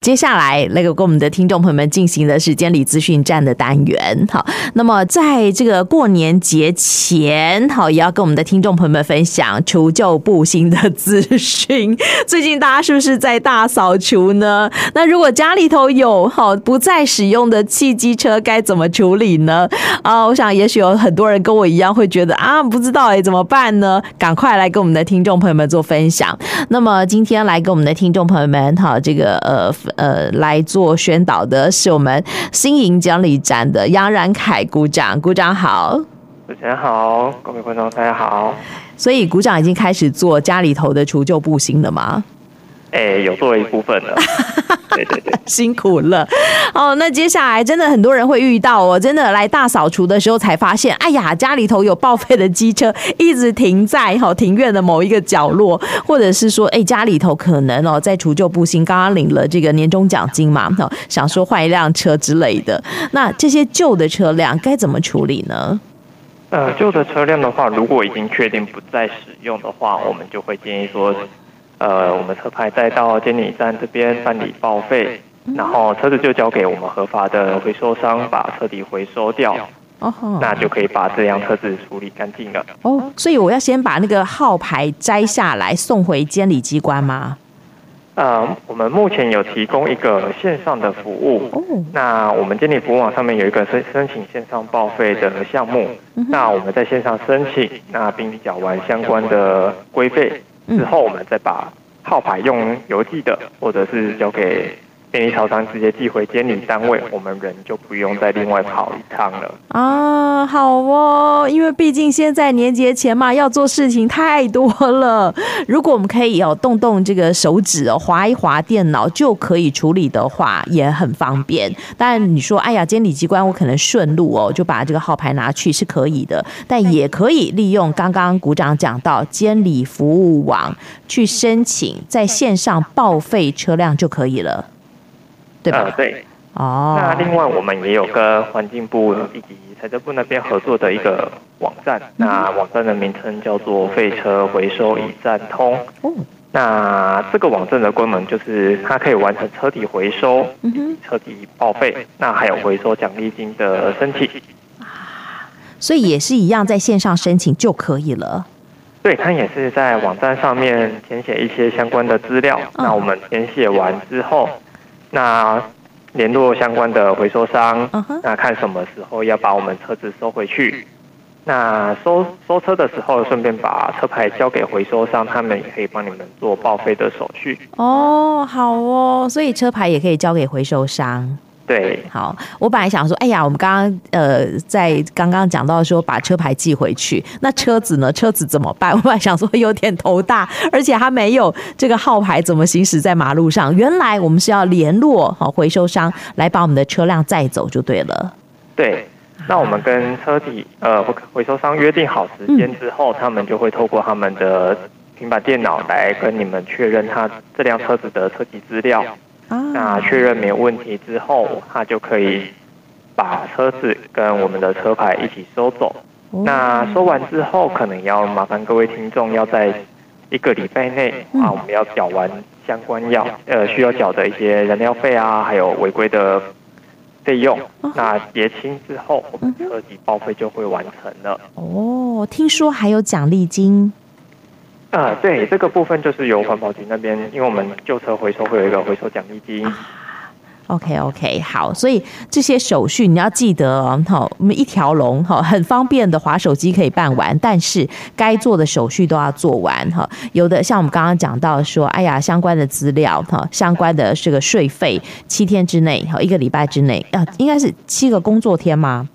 接下来那个跟我们的听众朋友们进行的是监理资讯站的单元，好，那么在这个过年节前，好，也要跟我们的听众朋友们分享除旧布新的资讯。最近大家是不是在大扫除呢？那如果家里头有好不再使用的汽机车，该怎么处理呢？啊，我想也许有很多人跟我一样会觉得啊，不知道哎，怎么办呢？赶快来跟我们的听众朋友们做分享。那么今天来跟我们的听众朋友们，好，这个呃。呃，来做宣导的是我们新营监理站的杨然凯鼓掌，鼓掌好，主持人好，各位观众大家好。所以鼓掌已经开始做家里头的除旧布新了吗？哎、欸，有做一部分了。对对对，辛苦了。哦，那接下来真的很多人会遇到哦，真的来大扫除的时候才发现，哎呀，家里头有报废的机车一直停在哈庭院的某一个角落，或者是说，哎，家里头可能哦在除旧布新，刚刚领了这个年终奖金嘛，想说换一辆车之类的。那这些旧的车辆该怎么处理呢？呃，旧的车辆的话，如果已经确定不再使用的话，我们就会建议说。呃，我们车牌再到监理站这边办理报废，然后车子就交给我们合法的回收商把车底回收掉，哦，那就可以把这辆车子处理干净了。哦，所以我要先把那个号牌摘下来送回监理机关吗？呃，我们目前有提供一个线上的服务，哦，那我们监理服务网上面有一个申申请线上报废的项目，那我们在线上申请，那并缴完相关的规费。之后，我们再把号牌用邮寄的，或者是交给。便利超商直接寄回监理单位，我们人就不用再另外跑一趟了啊！好哦，因为毕竟现在年节前嘛，要做事情太多了。如果我们可以哦动动这个手指哦，划一划电脑就可以处理的话，也很方便。但你说，哎呀，监理机关我可能顺路哦，就把这个号牌拿去是可以的，但也可以利用刚刚股长讲到监理服务网去申请，在线上报废车辆就可以了。对吧？呃，对。哦。那另外，我们也有跟环境部以及财政部那边合作的一个网站。那网站的名称叫做“废车回收一站通”。哦。那这个网站的功能就是，它可以完成车体回收、车体报废，那还有回收奖励金的申请。啊，所以也是一样，在线上申请就可以了。对，它也是在网站上面填写一些相关的资料。那我们填写完之后。那联络相关的回收商，uh huh. 那看什么时候要把我们车子收回去。那收收车的时候，顺便把车牌交给回收商，他们也可以帮你们做报废的手续。哦，好哦，所以车牌也可以交给回收商。对，好，我本来想说，哎呀，我们刚刚呃，在刚刚讲到说把车牌寄回去，那车子呢？车子怎么办？我本来想说有点头大，而且他没有这个号牌，怎么行驶在马路上？原来我们是要联络好回收商来把我们的车辆载走就对了。对，那我们跟车体呃回收商约定好时间之后，嗯、他们就会透过他们的平板电脑来跟你们确认他这辆车子的车籍资料。那确认没有问题之后，他就可以把车子跟我们的车牌一起收走。那收完之后，可能要麻烦各位听众要在一个礼拜内啊，我们要缴完相关要呃需要缴的一些燃料费啊，还有违规的费用。那结清之后，我们车底报废就会完成了。哦，听说还有奖励金。啊，对，这个部分就是由环保局那边，因为我们旧车回收会有一个回收奖励金。OK OK，好，所以这些手续你要记得哦，好，我们一条龙哈，很方便的划手机可以办完，但是该做的手续都要做完哈。有的像我们刚刚讲到说，哎呀，相关的资料哈，相关的这个税费，七天之内哈，一个礼拜之内，啊，应该是七个工作天吗？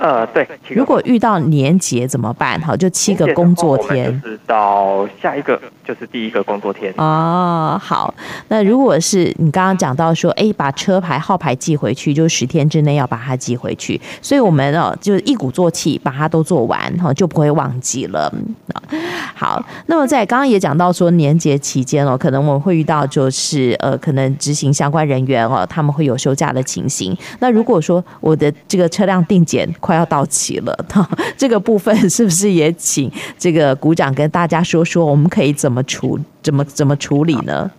呃，对。如果遇到年节怎么办？好，就七个工作天。是到下一个就是第一个工作天。哦，好。那如果是你刚刚讲到说，哎，把车牌号牌寄回去，就十天之内要把它寄回去。所以我们哦，就一鼓作气把它都做完，哈，就不会忘记了。好。那么在刚刚也讲到说，年节期间哦，可能我们会遇到就是呃，可能执行相关人员哦，他们会有休假的情形。那如果说我的这个车辆定检，快要到期了，这个部分是不是也请这个股长跟大家说说，我们可以怎么处怎么怎么处理呢？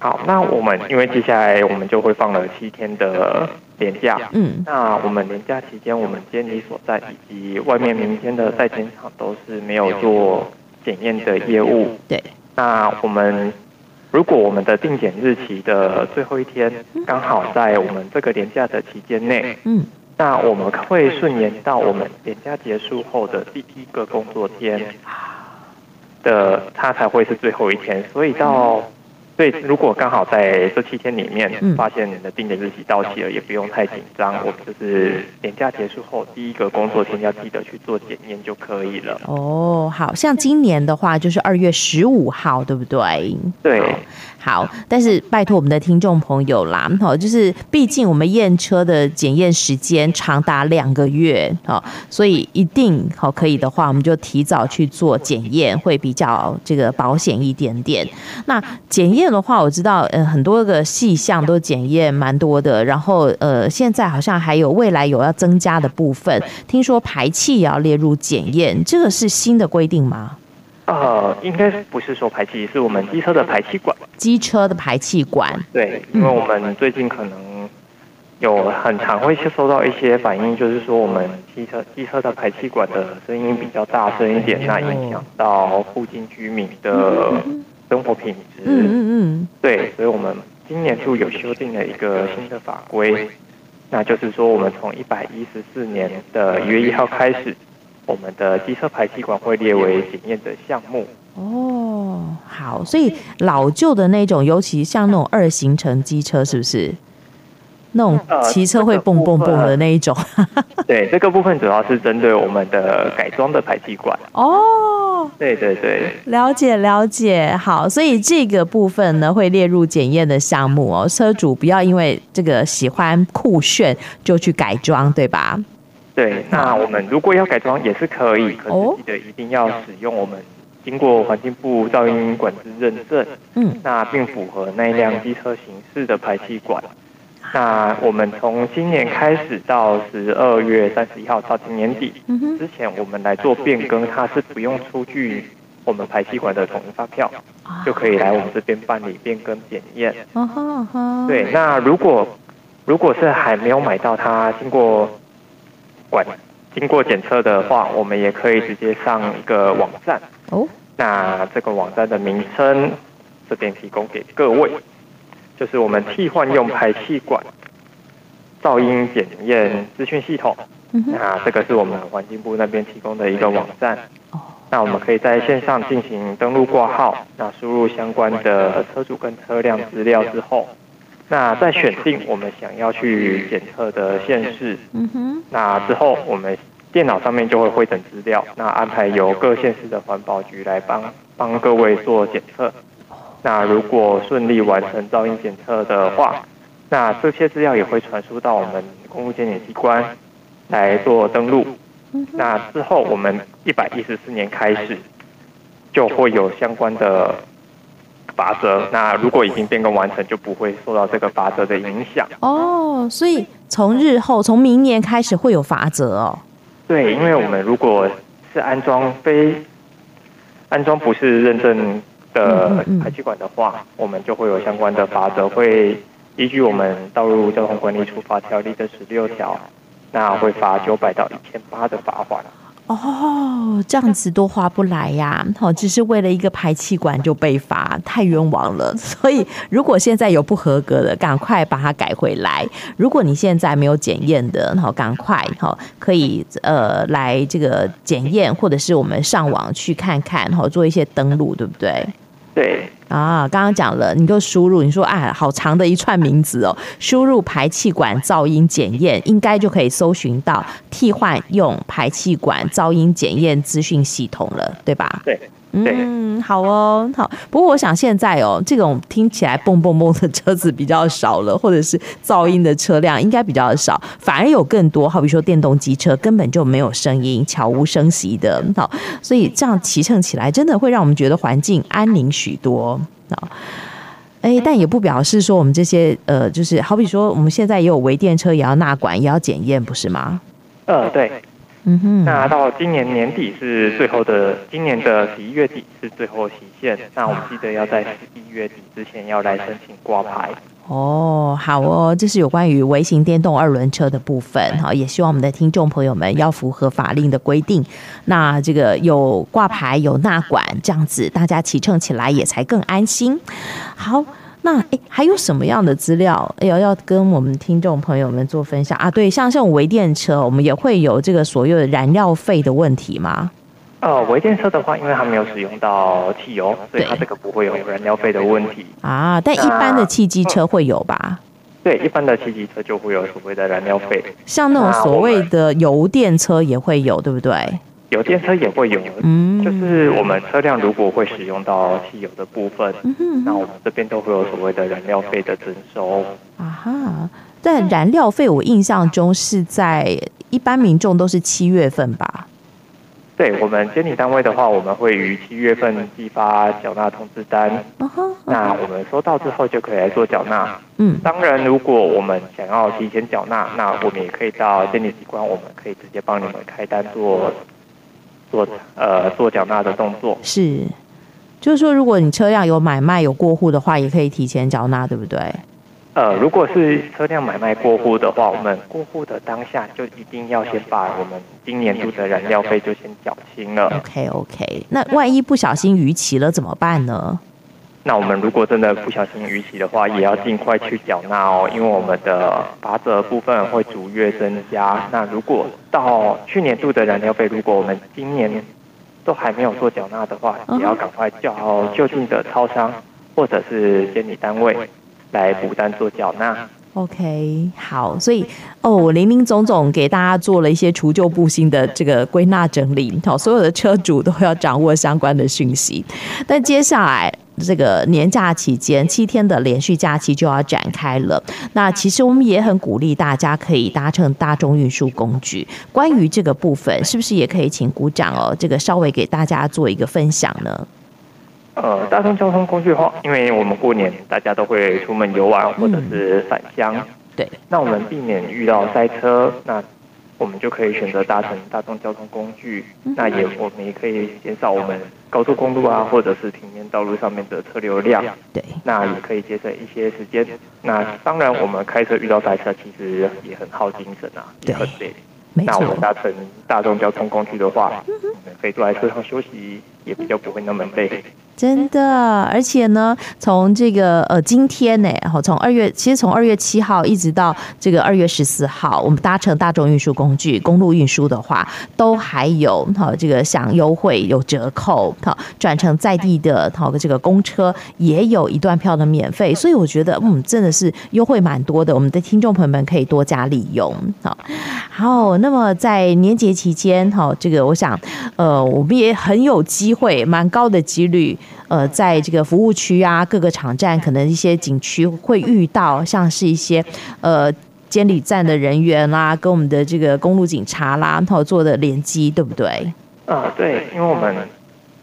好，那我们因为接下来我们就会放了七天的年假，嗯，那我们年假期间，我们监理所在以及外面明天的在检场都是没有做检验的业务。对，那我们如果我们的定检日期的最后一天刚好在我们这个年假的期间内，嗯，那我们会顺延到我们年假结束后的第一个工作天的，它才会是最后一天，所以到。所以，如果刚好在这七天里面发现你的定检日期到期了，也不用太紧张。我们就是年假结束后第一个工作天要记得去做检验就可以了。哦，好像今年的话就是二月十五号，对不对？对。好，但是拜托我们的听众朋友啦，好，就是毕竟我们验车的检验时间长达两个月，好，所以一定好可以的话，我们就提早去做检验，会比较这个保险一点点。那检验的话，我知道，呃，很多个细项都检验蛮多的，然后呃，现在好像还有未来有要增加的部分，听说排气也要列入检验，这个是新的规定吗？呃，应该不是说排气，是我们机车的排气管。机车的排气管。对，因为我们最近可能有很常会收到一些反应，就是说我们机车机车的排气管的声音比较大声一点，那影响到附近居民的生活品质。嗯嗯嗯。对，所以我们今年度有修订了一个新的法规，那就是说我们从一百一十四年的一月一号开始。我们的机车排气管会列为检验的项目哦。好，所以老旧的那种，尤其像那种二行程机车，是不是？那种骑车会蹦蹦蹦的那一种？呃这个、对，这个部分主要是针对我们的改装的排气管。哦，对对对，了解了解。好，所以这个部分呢，会列入检验的项目哦。车主不要因为这个喜欢酷炫就去改装，对吧？对，那我们如果要改装也是可以，可是记得一定要使用我们经过环境部噪音管制认证，嗯，那并符合那辆机车形式的排气管。那我们从今年开始到十二月三十一号到今年底之前，我们来做变更，它是不用出具我们排气管的统一发票，就可以来我们这边办理变更检验。对，那如果如果是还没有买到它经过管经过检测的话，我们也可以直接上一个网站。哦，那这个网站的名称这边提供给各位，就是我们替换用排气管噪音检验资讯系统。那这个是我们环境部那边提供的一个网站。那我们可以在线上进行登录挂号，那输入相关的车主跟车辆资料之后。那再选定我们想要去检测的县市，嗯哼，那之后我们电脑上面就会汇整资料，那安排由各县市的环保局来帮帮各位做检测。那如果顺利完成噪音检测的话，那这些资料也会传输到我们公务检检机关来做登录。那之后我们一百一十四年开始就会有相关的。罚则，那如果已经变更完成，就不会受到这个罚则的影响。哦，所以从日后，从明年开始会有罚则哦。对，因为我们如果是安装非安装不是认证的排气管的话，我们就会有相关的法则，会依据我们《道路交通管理处罚条例》的十六条，那会罚九百到一千八的罚款。哦，这样子都划不来呀！好，只是为了一个排气管就被罚，太冤枉了。所以，如果现在有不合格的，赶快把它改回来。如果你现在没有检验的，好，赶快好，可以呃来这个检验，或者是我们上网去看看，好，做一些登录，对不对？对。啊，刚刚讲了，你就输入，你说啊，好长的一串名字哦，输入排气管噪音检验，应该就可以搜寻到替换用排气管噪音检验资讯系统了，对吧？对。嗯，好哦，好。不过我想现在哦，这种听起来蹦蹦蹦的车子比较少了，或者是噪音的车辆应该比较少，反而有更多，好比说电动机车根本就没有声音，悄无声息的。好，所以这样骑乘起来真的会让我们觉得环境安宁许多。好，哎，但也不表示说我们这些呃，就是好比说我们现在也有微电车也要纳管，也要检验，不是吗？呃，对。嗯哼。那到今年年底是最后的，今年的十一月底是最后期限。那我们记得要在十一月底之前要来申请挂牌。哦，好哦，这是有关于微型电动二轮车的部分哈，也希望我们的听众朋友们要符合法令的规定。那这个有挂牌有纳管这样子，大家骑乘起来也才更安心。好，那诶还有什么样的资料要要跟我们听众朋友们做分享啊？对，像这种微电车，我们也会有这个所有的燃料费的问题吗？呃，微电车的话，因为它没有使用到汽油，所以它这个不会有燃料费的问题啊。但一般的汽机车会有吧？嗯、对，一般的汽机车就会有所谓的燃料费。像那种所谓的油电车也会有，对不对？油电车也会有，嗯，就是我们车辆如果会使用到汽油的部分，嗯哼，那我们这边都会有所谓的燃料费的征收。啊哈，但燃料费我印象中是在一般民众都是七月份吧？对我们监理单位的话，我们会于七月份寄发缴纳通知单。Uh -huh, uh -huh. 那我们收到之后就可以来做缴纳。嗯，当然，如果我们想要提前缴纳，那我们也可以到监理机关，我们可以直接帮你们开单做做呃做缴纳的动作。是，就是说，如果你车辆有买卖有过户的话，也可以提前缴纳，对不对？呃，如果是车辆买卖过户的话，我们过户的当下就一定要先把我们今年度的燃料费就先缴清了。OK OK，那万一不小心逾期了怎么办呢？那我们如果真的不小心逾期的话，也要尽快去缴纳哦，因为我们的罚则部分会逐月增加。那如果到去年度的燃料费，如果我们今年都还没有做缴纳的话，也要赶快叫就近的超商或者是监理单位。来补单做缴纳。OK，好，所以哦，我林林总总给大家做了一些除旧布新的这个归纳整理，好，所有的车主都要掌握相关的讯息。但接下来这个年假期间，七天的连续假期就要展开了。那其实我们也很鼓励大家可以搭乘大众运输工具。关于这个部分，是不是也可以请鼓掌哦，这个稍微给大家做一个分享呢？呃，大众交通工具的话，因为我们过年大家都会出门游玩或者是返乡，嗯，对，那我们避免遇到塞车，那我们就可以选择搭乘大众交通工具，嗯，那也我们也可以减少我们高速公路啊或者是平面道路上面的车流量，对，那也可以节省一些时间。那当然，我们开车遇到塞车，其实也很耗精神啊，也很累。那我们搭乘大众交通工具的话，我们可以坐在车上休息，也比较不会那么累。真的，而且呢，从这个呃今天呢，好，从二月，其实从二月七号一直到这个二月十四号，我们搭乘大众运输工具、公路运输的话，都还有好这个享优惠、有折扣，好转乘在地的好这个公车也有一段票的免费，所以我觉得嗯真的是优惠蛮多的，我们的听众朋友们可以多加利用。好，好，那么在年节期间，好这个我想呃我们也很有机会，蛮高的几率。呃，在这个服务区啊，各个场站，可能一些景区会遇到，像是一些呃监理站的人员啦，跟我们的这个公路警察啦，然后做的联机，对不对？呃，对，因为我们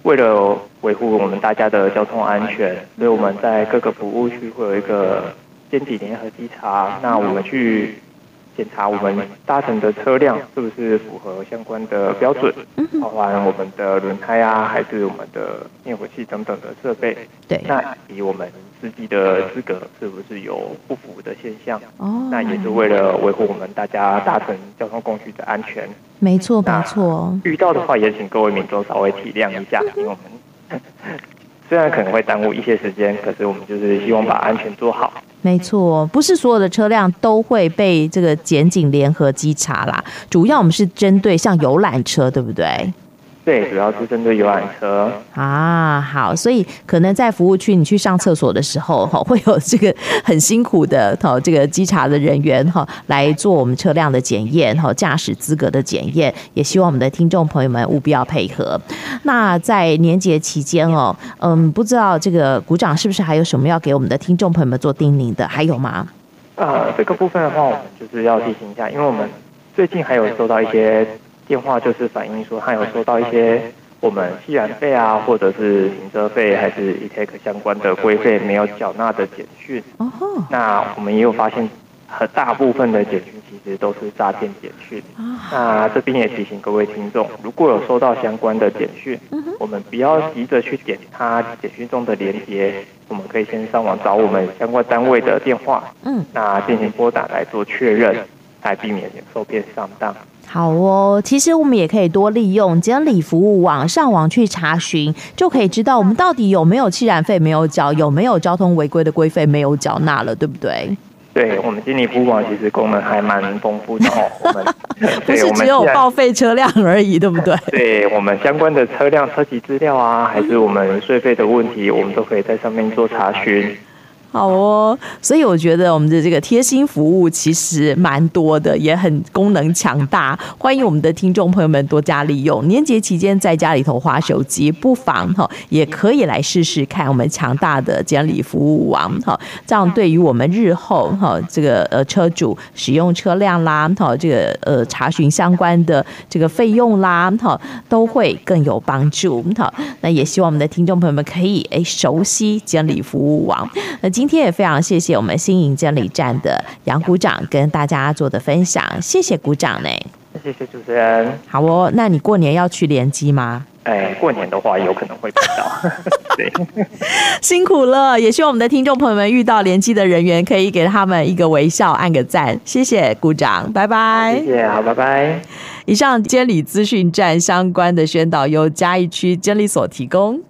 为了维护我们大家的交通安全，所以我们在各个服务区会有一个监理联合稽查，那我们去。检查我们搭乘的车辆是不是符合相关的标准，包含我们的轮胎啊，还是我们的灭火器等等的设备。对，那以我们司机的资格是不是有不符的现象？哦，那也是为了维护我们大家搭乘交通工具的安全。没错，没错。遇到的话，也请各位民众稍微体谅一下，因为我们 虽然可能会耽误一些时间，可是我们就是希望把安全做好。没错，不是所有的车辆都会被这个检警联合稽查啦。主要我们是针对像游览车，对不对？对，主要是针对游览车啊。好，所以可能在服务区你去上厕所的时候，哈，会有这个很辛苦的哈，这个稽查的人员哈来做我们车辆的检验哈，驾驶资格的检验。也希望我们的听众朋友们务必要配合。那在年节期间哦，嗯，不知道这个鼓掌是不是还有什么要给我们的听众朋友们做叮咛的？还有吗？呃，这个部分的话，我们就是要提醒一下，因为我们最近还有收到一些。电话就是反映说，他有收到一些我们吸燃费啊，或者是停车费，还是 E-TAX 相关的规费没有缴纳的简讯。哦。那我们也有发现很大部分的简讯其实都是诈骗简讯。那这边也提醒各位听众，如果有收到相关的简讯，我们不要急着去点他简讯中的连接，我们可以先上网找我们相关单位的电话，嗯，那进行拨打来做确认，来避免受骗上当。好哦，其实我们也可以多利用监理服务网上网去查询，就可以知道我们到底有没有气燃费没有缴，有没有交通违规的规费没有缴纳了，对不对？对，我们监理服务网其实功能还蛮丰富的 哦。我们不是只有报废车辆而已，对不对？对，我们相关的车辆车籍资料啊，还是我们税费的问题，我们都可以在上面做查询。好哦，所以我觉得我们的这个贴心服务其实蛮多的，也很功能强大。欢迎我们的听众朋友们多加利用。年节期间在家里头滑手机，不妨哈也可以来试试看我们强大的监理服务网哈。这样对于我们日后哈这个呃车主使用车辆啦哈这个呃查询相关的这个费用啦哈都会更有帮助哈。那也希望我们的听众朋友们可以哎熟悉监理服务网。那今今天也非常谢谢我们新营监理站的杨股长跟大家做的分享，谢谢股长呢。谢谢主持人。好哦，那你过年要去联机吗？哎，过年的话有可能会碰到。对，辛苦了，也希望我们的听众朋友们遇到联机的人员，可以给他们一个微笑，按个赞。谢谢鼓掌，拜拜。谢谢，好，拜拜。以上监理资讯站相关的宣导由嘉义区监理所提供。